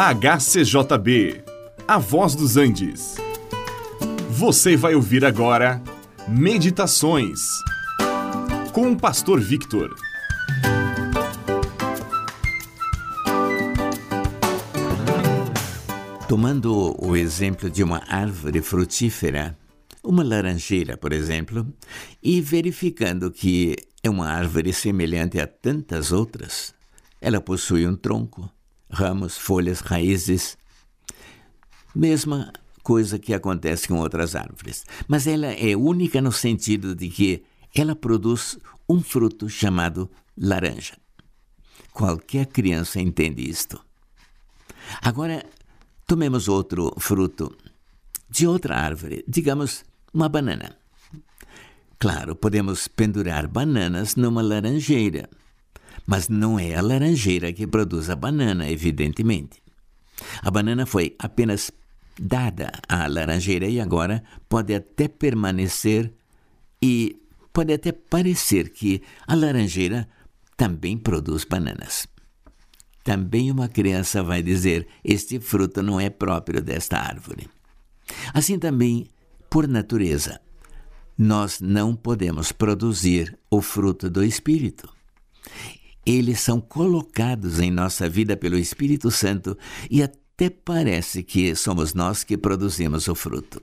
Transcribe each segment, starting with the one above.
HCJB, A Voz dos Andes. Você vai ouvir agora Meditações com o Pastor Victor. Tomando o exemplo de uma árvore frutífera, uma laranjeira, por exemplo, e verificando que é uma árvore semelhante a tantas outras, ela possui um tronco, ramos, folhas, raízes. Mesma coisa que acontece com outras árvores. Mas ela é única no sentido de que ela produz um fruto chamado laranja. Qualquer criança entende isto. Agora, tomemos outro fruto de outra árvore, digamos uma banana. Claro, podemos pendurar bananas numa laranjeira. Mas não é a laranjeira que produz a banana, evidentemente. A banana foi apenas dada à laranjeira e agora pode até permanecer e pode até parecer que a laranjeira também produz bananas. Também uma criança vai dizer: Este fruto não é próprio desta árvore. Assim também, por natureza, nós não podemos produzir o fruto do Espírito eles são colocados em nossa vida pelo Espírito Santo e até parece que somos nós que produzimos o fruto.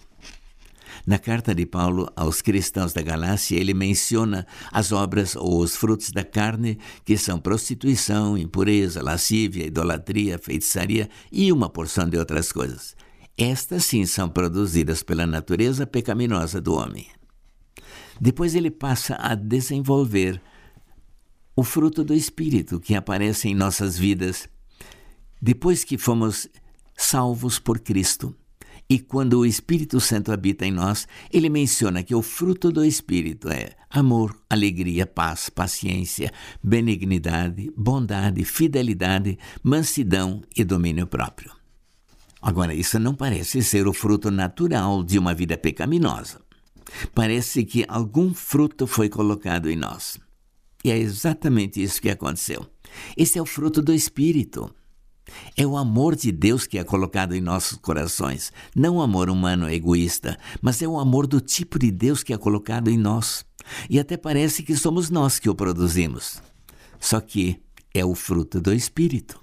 Na carta de Paulo aos cristãos da Galácia, ele menciona as obras ou os frutos da carne, que são prostituição, impureza, lascívia, idolatria, feitiçaria e uma porção de outras coisas. Estas sim são produzidas pela natureza pecaminosa do homem. Depois ele passa a desenvolver o fruto do Espírito que aparece em nossas vidas depois que fomos salvos por Cristo. E quando o Espírito Santo habita em nós, ele menciona que o fruto do Espírito é amor, alegria, paz, paciência, benignidade, bondade, fidelidade, mansidão e domínio próprio. Agora, isso não parece ser o fruto natural de uma vida pecaminosa. Parece que algum fruto foi colocado em nós. E é exatamente isso que aconteceu. Esse é o fruto do Espírito. É o amor de Deus que é colocado em nossos corações. Não o amor humano egoísta, mas é o amor do tipo de Deus que é colocado em nós. E até parece que somos nós que o produzimos. Só que é o fruto do Espírito.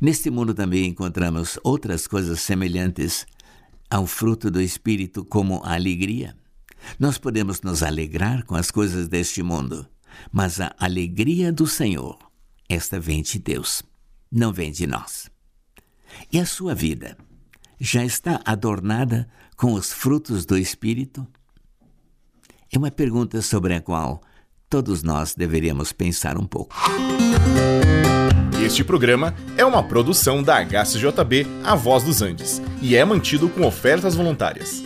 Neste mundo também encontramos outras coisas semelhantes ao fruto do Espírito, como a alegria. Nós podemos nos alegrar com as coisas deste mundo mas a alegria do Senhor, esta vem de Deus, não vem de nós. E a sua vida já está adornada com os frutos do Espírito? É uma pergunta sobre a qual todos nós deveríamos pensar um pouco. Este programa é uma produção da HCJB A Voz dos Andes e é mantido com ofertas voluntárias.